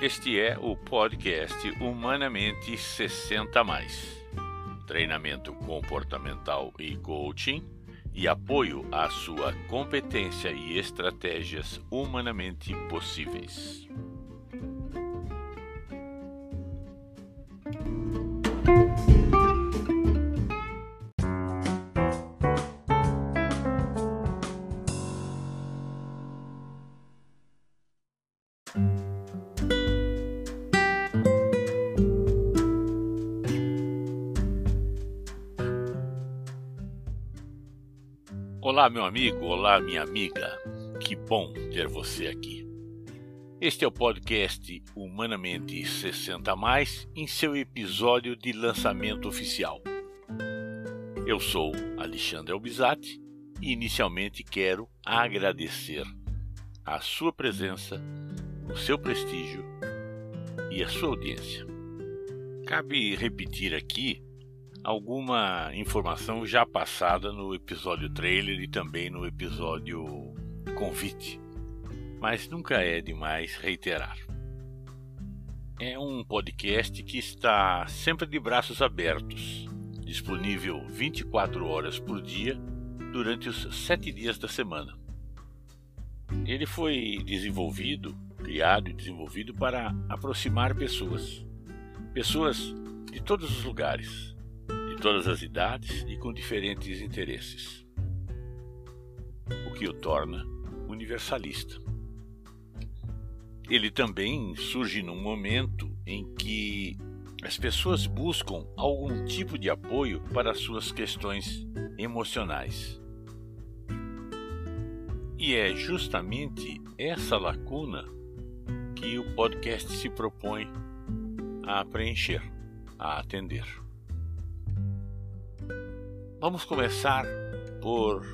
Este é o podcast Humanamente 60 mais. Treinamento comportamental e coaching e apoio à sua competência e estratégias humanamente possíveis. Meu amigo, olá, minha amiga. Que bom ter você aqui. Este é o podcast Humanamente 60 Mais, em seu episódio de lançamento oficial. Eu sou Alexandre Albizati e inicialmente quero agradecer a sua presença, o seu prestígio e a sua audiência. Cabe repetir aqui alguma informação já passada no episódio trailer e também no episódio convite, mas nunca é demais reiterar. É um podcast que está sempre de braços abertos, disponível 24 horas por dia durante os sete dias da semana. Ele foi desenvolvido, criado e desenvolvido para aproximar pessoas, pessoas de todos os lugares, todas as idades e com diferentes interesses, o que o torna universalista. Ele também surge num momento em que as pessoas buscam algum tipo de apoio para suas questões emocionais. E é justamente essa lacuna que o podcast se propõe a preencher, a atender. Vamos começar por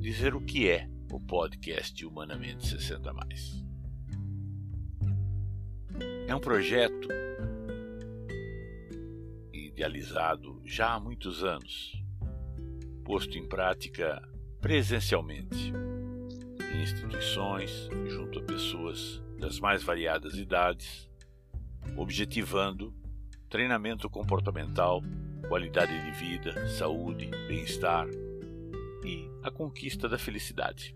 dizer o que é o podcast Humanamente 60 Mais. É um projeto idealizado já há muitos anos, posto em prática presencialmente em instituições, junto a pessoas das mais variadas idades, objetivando treinamento comportamental qualidade de vida, saúde, bem-estar e a conquista da felicidade.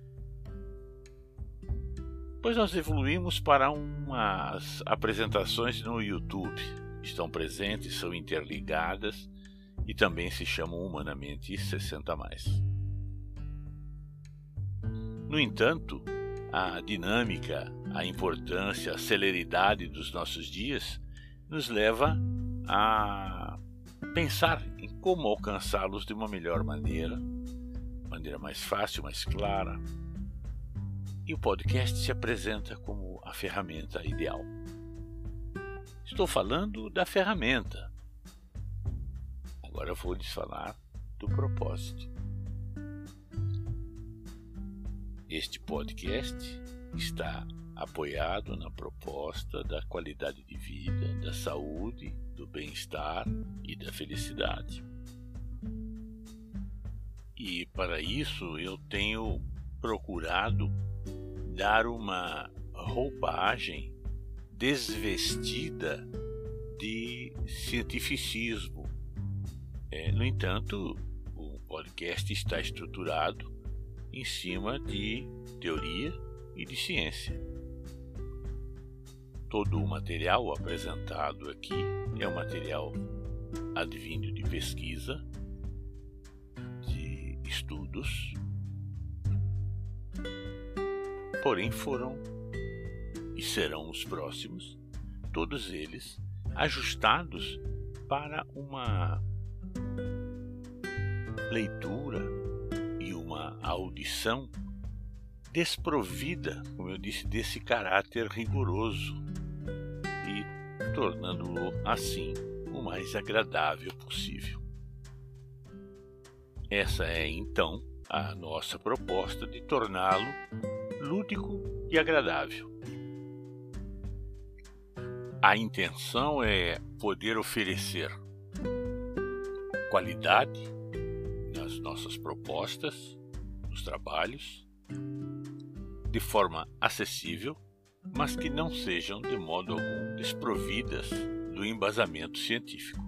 Pois nós evoluímos para umas apresentações no YouTube. Estão presentes, são interligadas e também se chamam humanamente 60 mais. No entanto, a dinâmica, a importância, a celeridade dos nossos dias nos leva a pensar em como alcançá-los de uma melhor maneira, maneira mais fácil, mais clara. E o podcast se apresenta como a ferramenta ideal. Estou falando da ferramenta. Agora vou lhes falar do propósito. Este podcast está apoiado na proposta da qualidade de vida, da saúde, do bem-estar e da felicidade. E para isso eu tenho procurado dar uma roupagem desvestida de cientificismo. É, no entanto, o podcast está estruturado em cima de teoria e de ciência. Todo o material apresentado aqui é um material advindo de pesquisa, de estudos, porém foram e serão os próximos, todos eles ajustados para uma leitura e uma audição desprovida, como eu disse, desse caráter rigoroso tornando-o assim o mais agradável possível. Essa é então a nossa proposta de torná-lo lúdico e agradável. A intenção é poder oferecer qualidade nas nossas propostas, nos trabalhos, de forma acessível, mas que não sejam de modo algum desprovidas do embasamento científico.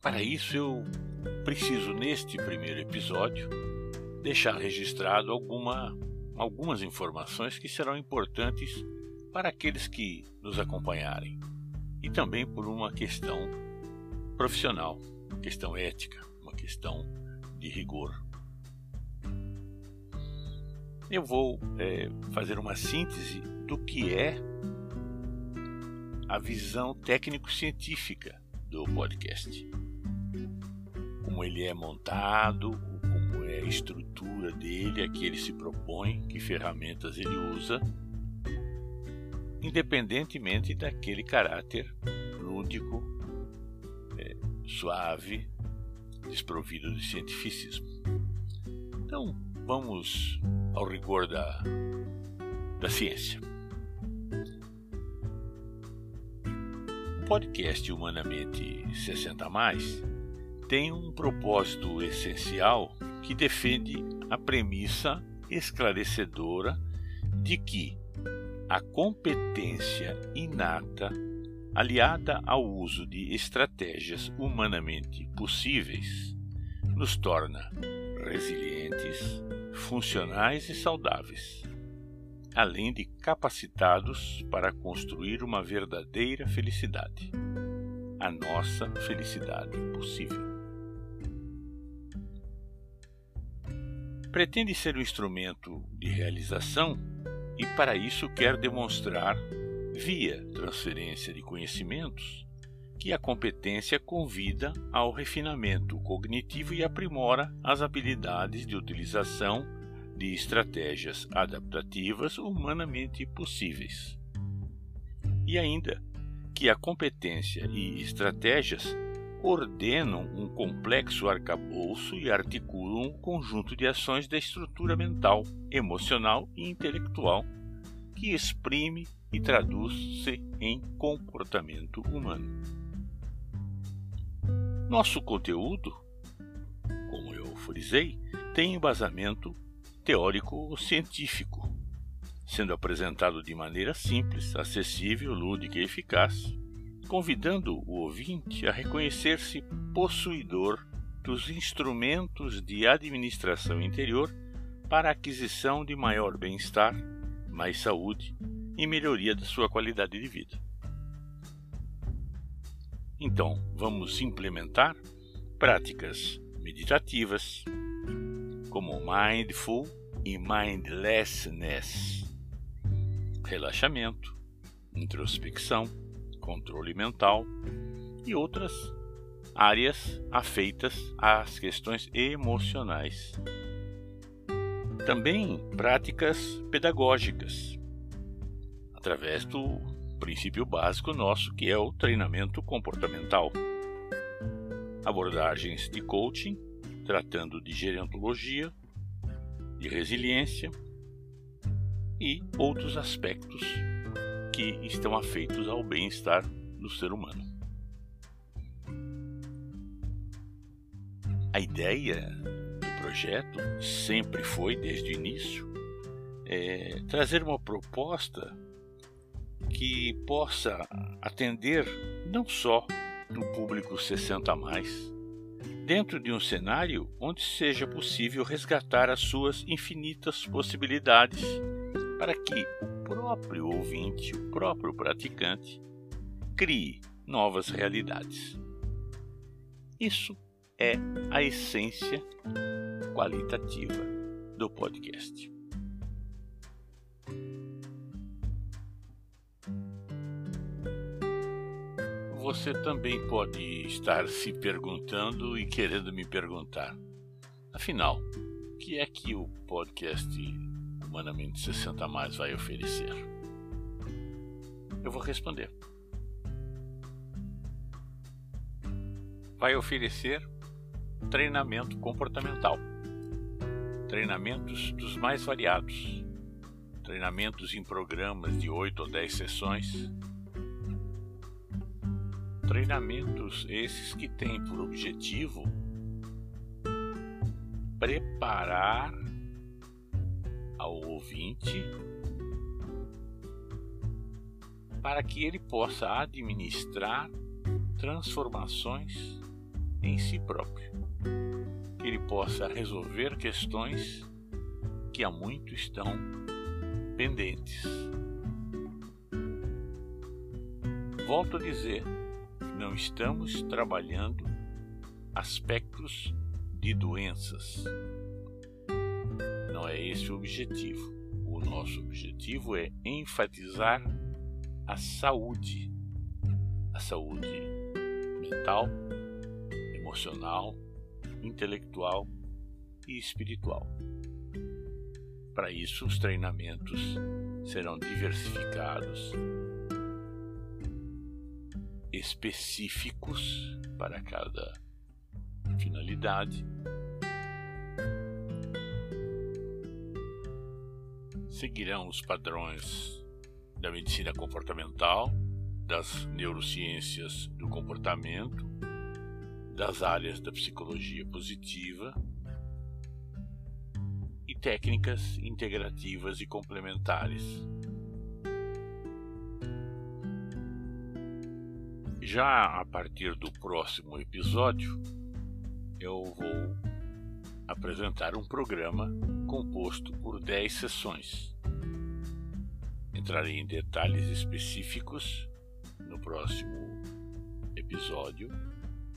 Para isso, eu preciso, neste primeiro episódio, deixar registrado alguma, algumas informações que serão importantes para aqueles que nos acompanharem e também por uma questão profissional, questão ética, uma questão de rigor. Eu vou é, fazer uma síntese do que é a visão técnico-científica do podcast. Como ele é montado, como é a estrutura dele, a que ele se propõe, que ferramentas ele usa independentemente daquele caráter lúdico, é, suave, desprovido de cientificismo. Então, vamos ao rigor da, da ciência. O podcast Humanamente 60 Mais tem um propósito essencial que defende a premissa esclarecedora de que a competência inata, aliada ao uso de estratégias humanamente possíveis, nos torna resilientes, funcionais e saudáveis, além de capacitados para construir uma verdadeira felicidade, a nossa felicidade possível. Pretende ser um instrumento de realização e para isso quer demonstrar, via transferência de conhecimentos, que a competência convida ao refinamento cognitivo e aprimora as habilidades de utilização de estratégias adaptativas humanamente possíveis. E ainda que a competência e estratégias ordenam um complexo arcabouço e articulam um conjunto de ações da estrutura mental, emocional e intelectual que exprime e traduz-se em comportamento humano. Nosso conteúdo, como eu frisei, tem embasamento teórico-científico, sendo apresentado de maneira simples, acessível, lúdica e eficaz convidando o ouvinte a reconhecer-se possuidor dos instrumentos de administração interior para aquisição de maior bem-estar, mais saúde e melhoria da sua qualidade de vida. Então, vamos implementar práticas meditativas, como mindful e mindlessness, relaxamento, introspecção controle mental e outras áreas afeitas às questões emocionais. Também práticas pedagógicas, através do princípio básico nosso, que é o treinamento comportamental. Abordagens de coaching, tratando de gerontologia, de resiliência e outros aspectos que estão afeitos ao bem-estar do ser humano. A ideia do projeto sempre foi, desde o início, é, trazer uma proposta que possa atender não só no público 60 a mais, dentro de um cenário onde seja possível resgatar as suas infinitas possibilidades para que o próprio ouvinte, o próprio praticante, crie novas realidades. Isso é a essência qualitativa do podcast. Você também pode estar se perguntando e querendo me perguntar: afinal, o que é que o podcast Humanamente 60 Mais vai oferecer? Eu vou responder. Vai oferecer treinamento comportamental. Treinamentos dos mais variados. Treinamentos em programas de 8 ou 10 sessões. Treinamentos esses que têm por objetivo preparar ao ouvinte para que ele possa administrar transformações em si próprio, que ele possa resolver questões que há muito estão pendentes. Volto a dizer, não estamos trabalhando aspectos de doenças. Não é esse o objetivo. O nosso objetivo é enfatizar a saúde, a saúde mental, emocional, intelectual e espiritual. Para isso, os treinamentos serão diversificados, específicos para cada finalidade. Seguirão os padrões da medicina comportamental, das neurociências do comportamento, das áreas da psicologia positiva técnicas integrativas e complementares. Já a partir do próximo episódio, eu vou apresentar um programa composto por 10 sessões. Entrarei em detalhes específicos no próximo episódio,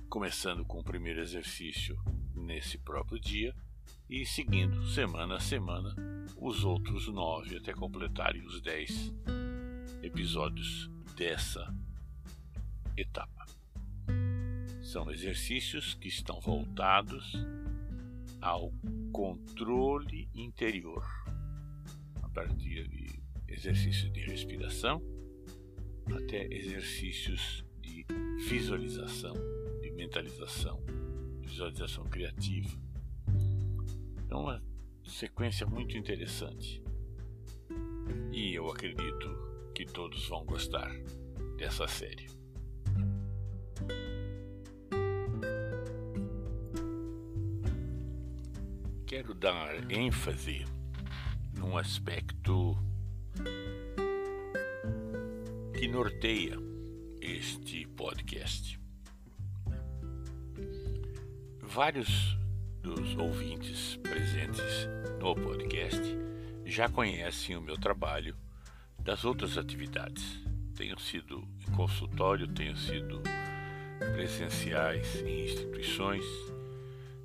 começando com o primeiro exercício nesse próprio dia e seguindo semana a semana os outros nove até completarem os dez episódios dessa etapa. São exercícios que estão voltados ao controle interior, a partir de exercícios de respiração até exercícios de visualização, de mentalização, visualização criativa é uma sequência muito interessante. E eu acredito que todos vão gostar dessa série. Quero dar ênfase num aspecto que norteia este podcast. Vários dos ouvintes presentes no podcast já conhecem o meu trabalho das outras atividades. Tenham sido em consultório, tenham sido presenciais em instituições,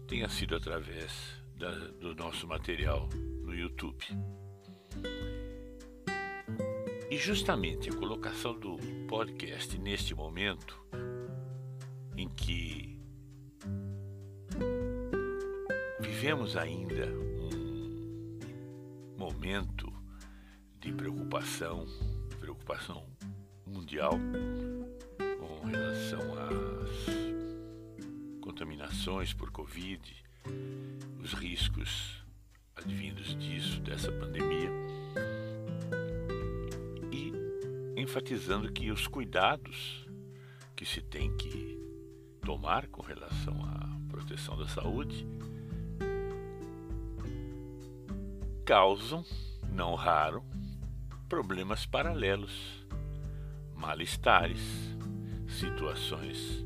tenha sido através da, do nosso material no YouTube. E justamente a colocação do podcast neste momento em que vivemos ainda um momento de preocupação, preocupação mundial com relação às contaminações por Covid, os riscos advindos disso, dessa pandemia, e enfatizando que os cuidados que se tem que tomar com relação à proteção da saúde causam, não raro, problemas paralelos, malestares, situações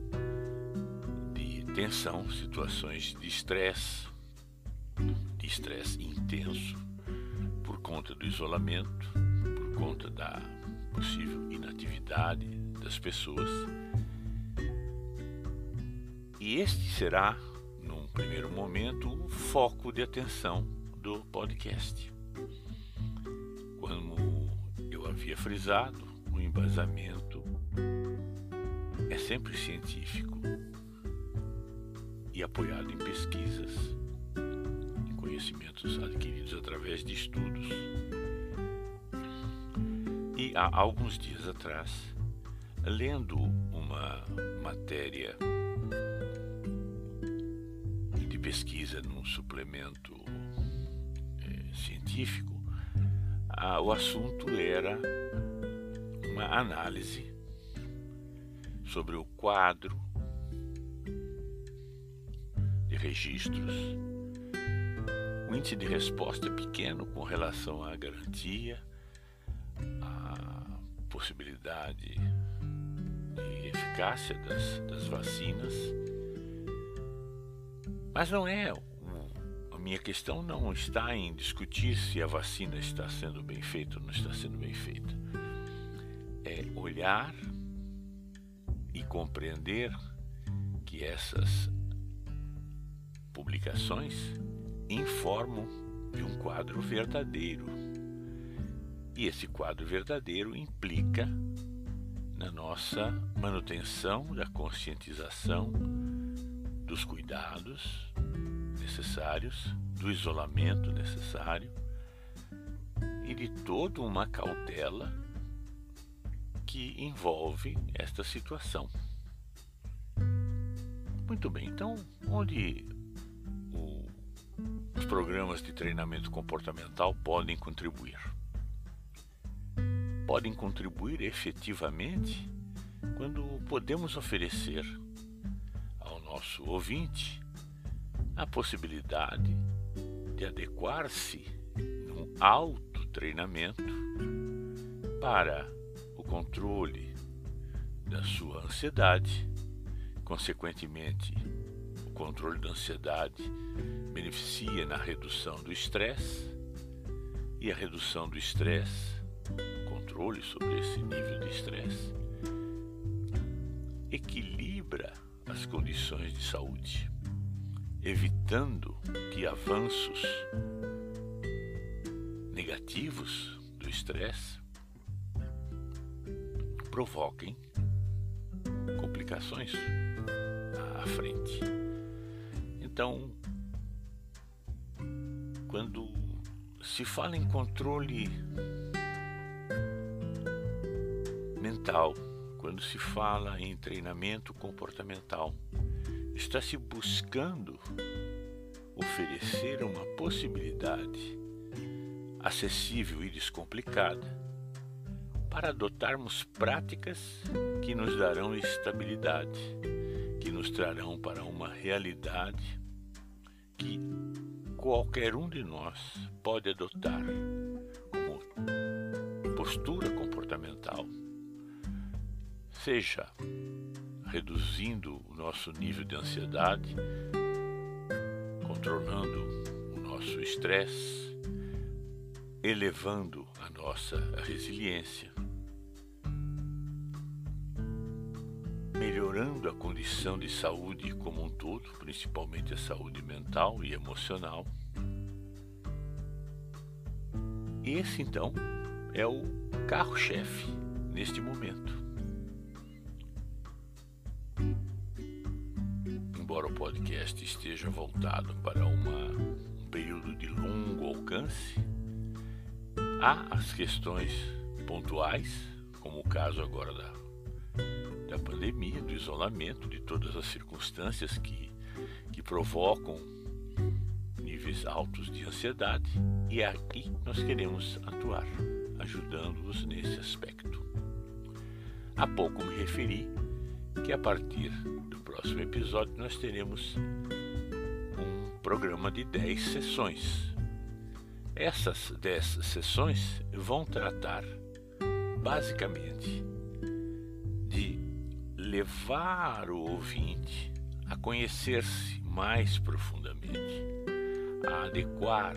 tensão, situações de estresse, de estresse intenso, por conta do isolamento, por conta da possível inatividade das pessoas. E este será, num primeiro momento, o foco de atenção do podcast. Como eu havia frisado, o embasamento é sempre científico e apoiado em pesquisas, em conhecimentos adquiridos através de estudos. E há alguns dias atrás, lendo uma matéria de pesquisa num suplemento científico, ah, o assunto era uma análise sobre o quadro registros o índice de resposta é pequeno com relação à garantia, à possibilidade de eficácia das, das vacinas. Mas não é. A minha questão não está em discutir se a vacina está sendo bem feita ou não está sendo bem feita. É olhar e compreender que essas publicações informam de um quadro verdadeiro. E esse quadro verdadeiro implica na nossa manutenção da conscientização dos cuidados necessários, do isolamento necessário e de toda uma cautela que envolve esta situação. Muito bem, então, onde programas de treinamento comportamental podem contribuir? Podem contribuir efetivamente quando podemos oferecer ao nosso ouvinte a possibilidade de adequar-se num alto treinamento para o controle da sua ansiedade Consequentemente, o controle da ansiedade beneficia na redução do estresse e a redução do estresse, controle sobre esse nível de estresse, equilibra as condições de saúde, evitando que avanços negativos do estresse provoquem complicações à frente. Então, quando se fala em controle mental, quando se fala em treinamento comportamental, está se buscando oferecer uma possibilidade acessível e descomplicada para adotarmos práticas que nos darão estabilidade, que nos trarão para uma realidade que qualquer um de nós pode adotar como postura comportamental, seja reduzindo o nosso nível de ansiedade, controlando o nosso estresse, elevando a nossa resiliência, melhorando a condição de saúde como um todo, principalmente a saúde mental e emocional. Esse então é o carro-chefe neste momento. Embora o podcast esteja voltado para uma, um período de longo alcance, há as questões pontuais, como o caso agora da da pandemia, do isolamento, de todas as circunstâncias que, que provocam níveis altos de ansiedade, e é aqui nós queremos atuar, ajudando-os nesse aspecto. Há pouco me referi que a partir do próximo episódio nós teremos um programa de 10 sessões. Essas 10 sessões vão tratar basicamente levar o ouvinte a conhecer-se mais profundamente, a adequar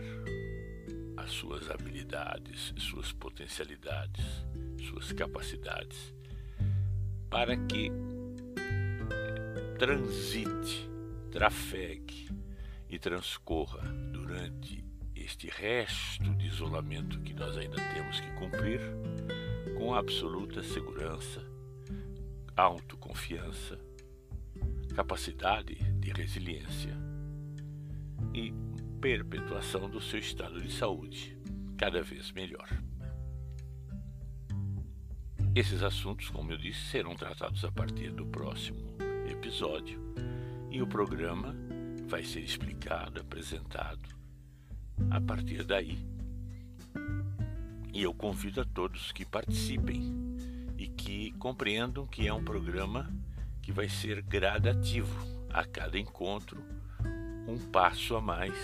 as suas habilidades, suas potencialidades, suas capacidades, para que transite, trafegue e transcorra durante este resto de isolamento que nós ainda temos que cumprir com absoluta segurança autoconfiança, capacidade de resiliência e perpetuação do seu estado de saúde cada vez melhor. Esses assuntos, como eu disse, serão tratados a partir do próximo episódio e o programa vai ser explicado, apresentado a partir daí. E eu convido a todos que participem e que compreendam que é um programa que vai ser gradativo a cada encontro, um passo a mais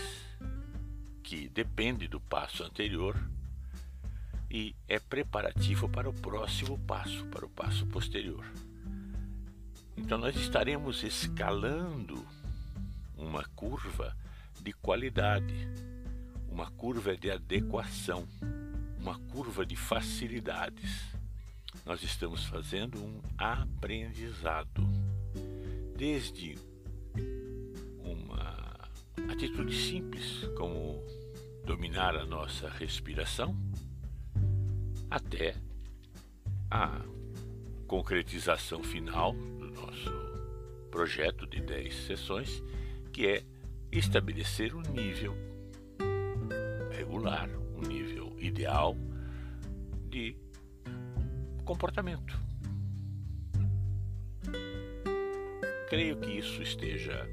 que depende do passo anterior e é preparativo para o próximo passo, para o passo posterior. Então, nós estaremos escalando uma curva de qualidade, uma curva de adequação, uma curva de facilidades. Nós estamos fazendo um aprendizado, desde uma atitude simples, como dominar a nossa respiração, até a concretização final do nosso projeto de 10 sessões, que é estabelecer um nível regular, um nível ideal de comportamento. Creio que isso esteja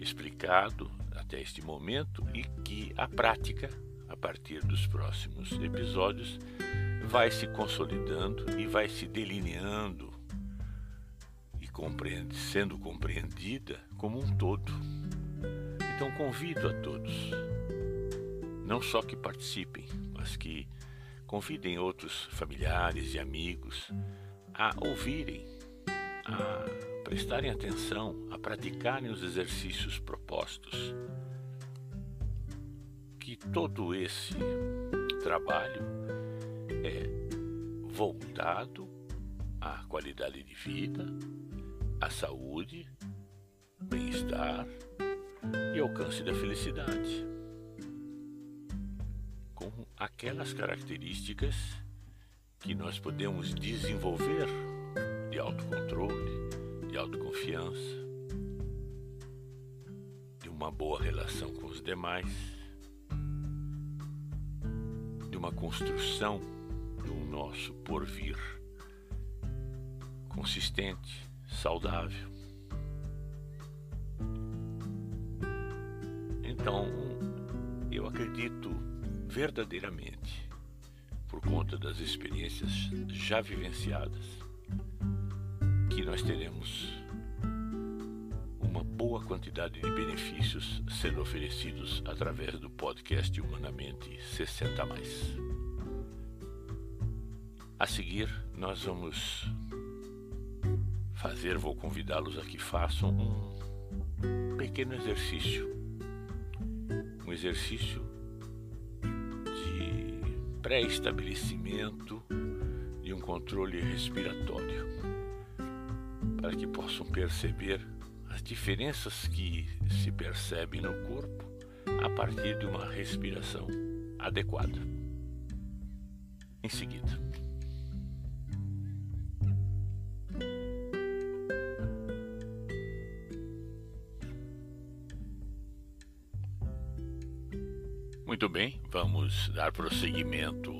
explicado até este momento e que a prática, a partir dos próximos episódios, vai se consolidando e vai se delineando e compreende, sendo compreendida como um todo. Então convido a todos, não só que participem, mas que convidem outros familiares e amigos a ouvirem, a prestarem atenção, a praticarem os exercícios propostos. Que todo esse trabalho é voltado à qualidade de vida, à saúde, bem-estar e alcance da felicidade aquelas características que nós podemos desenvolver de autocontrole, de autoconfiança, de uma boa relação com os demais, de uma construção do nosso porvir consistente, saudável. Então, eu acredito verdadeiramente, por conta das experiências já vivenciadas, que nós teremos uma boa quantidade de benefícios sendo oferecidos através do podcast Humanamente 60 mais. A seguir, nós vamos fazer, vou convidá-los a que façam um pequeno exercício. Um exercício pré-estabelecimento de um controle respiratório, para que possam perceber as diferenças que se percebem no corpo a partir de uma respiração adequada. Em seguida, Muito bem, vamos dar prosseguimento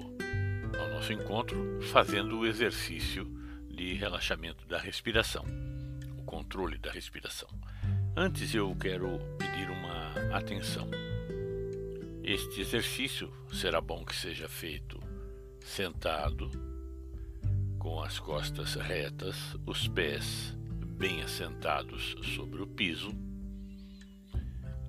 ao nosso encontro fazendo o exercício de relaxamento da respiração, o controle da respiração. Antes eu quero pedir uma atenção. Este exercício será bom que seja feito sentado, com as costas retas, os pés bem assentados sobre o piso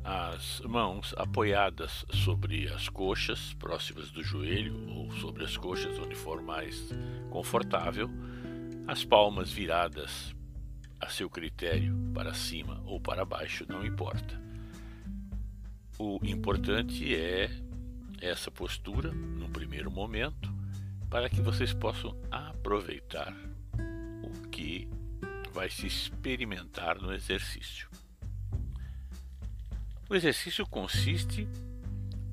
as mãos apoiadas sobre as coxas próximas do joelho ou sobre as coxas onde for mais confortável, as palmas viradas a seu critério para cima ou para baixo, não importa. O importante é essa postura no primeiro momento para que vocês possam aproveitar o que vai se experimentar no exercício. O exercício consiste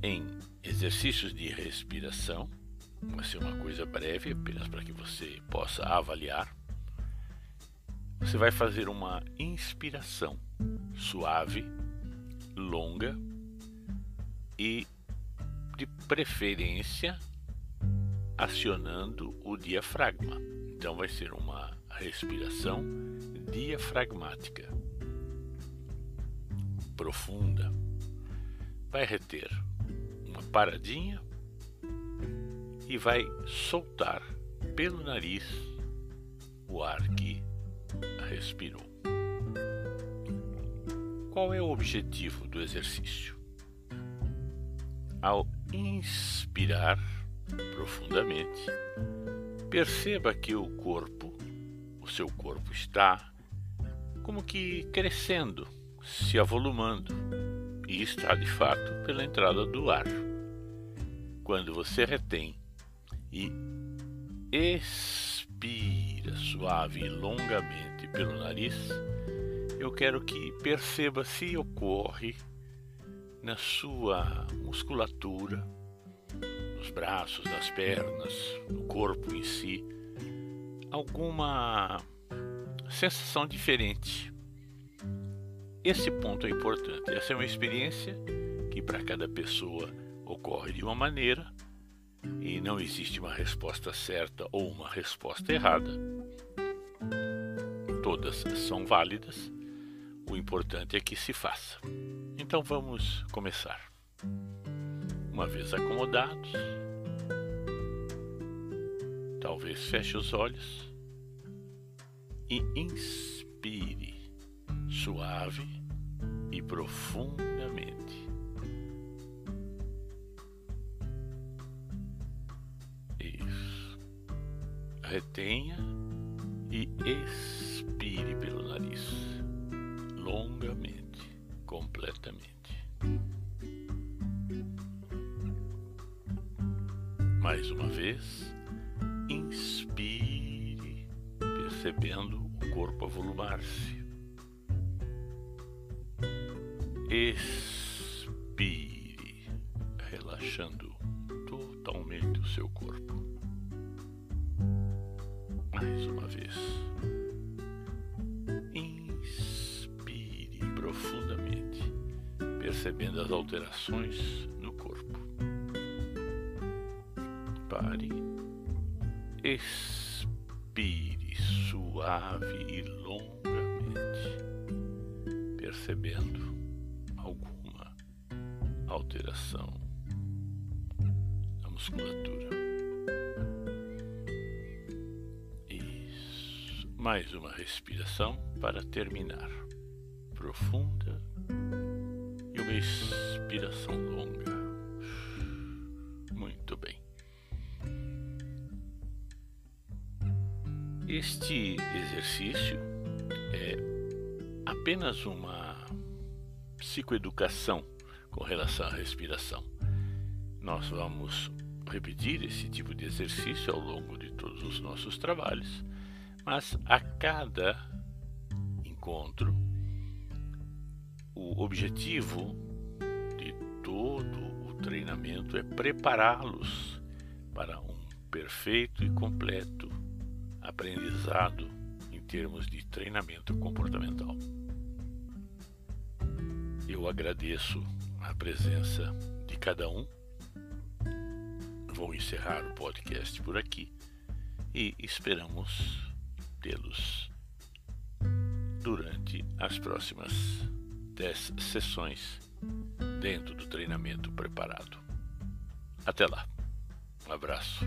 em exercícios de respiração, vai ser uma coisa breve, apenas para que você possa avaliar. Você vai fazer uma inspiração suave, longa e, de preferência, acionando o diafragma. Então, vai ser uma respiração diafragmática profunda, vai reter uma paradinha e vai soltar pelo nariz o ar que respirou. Qual é o objetivo do exercício? Ao inspirar profundamente, perceba que o corpo, o seu corpo está como que crescendo, se avolumando e está de fato pela entrada do ar. Quando você retém e expira suave e longamente pelo nariz, eu quero que perceba se ocorre na sua musculatura, nos braços, nas pernas, no corpo em si, alguma sensação diferente. Esse ponto é importante. Essa é uma experiência que para cada pessoa ocorre de uma maneira e não existe uma resposta certa ou uma resposta errada. Todas são válidas o importante é que se faça. Então vamos começar. Uma vez acomodados, talvez feche os olhos e inspire suave e profundamente. Isso. Retenha e expire pelo nariz as alterações no corpo. Pare, expire suave e longamente, percebendo alguma alteração na musculatura. Isso. Mais uma respiração para terminar. Profunda uma expiração longa. Muito bem. Este exercício é apenas uma psicoeducação com relação à respiração. Nós vamos repetir esse tipo de exercício ao longo de todos os nossos trabalhos, mas a cada encontro o objetivo de todo o treinamento é prepará-los para um perfeito e completo aprendizado em termos de treinamento comportamental. Eu agradeço a presença de cada um. Vou encerrar o podcast por aqui e esperamos tê-los durante as próximas 10 sessões dentro do treinamento preparado. Até lá. Um abraço.